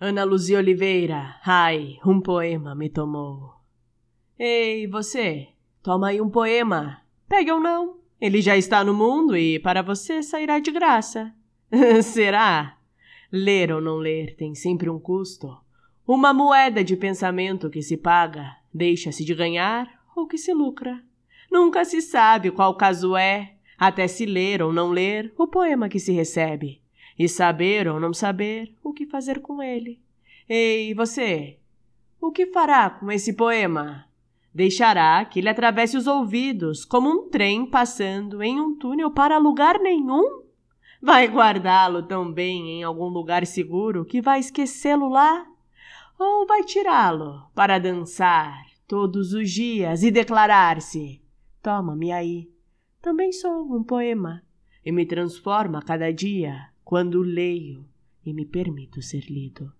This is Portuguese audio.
Ana Luzia Oliveira, ai, um poema me tomou. Ei, você, toma aí um poema. Pegue ou não, ele já está no mundo e para você sairá de graça. Será? Ler ou não ler tem sempre um custo. Uma moeda de pensamento que se paga, deixa-se de ganhar ou que se lucra. Nunca se sabe qual caso é, até se ler ou não ler o poema que se recebe e saber ou não saber o que fazer com ele. Ei, você, o que fará com esse poema? Deixará que ele atravesse os ouvidos como um trem passando em um túnel para lugar nenhum? Vai guardá-lo tão bem em algum lugar seguro que vai esquecê-lo lá? Ou vai tirá-lo para dançar todos os dias e declarar-se: Toma-me aí, também sou um poema, e me transforma cada dia quando leio e me permito ser lido.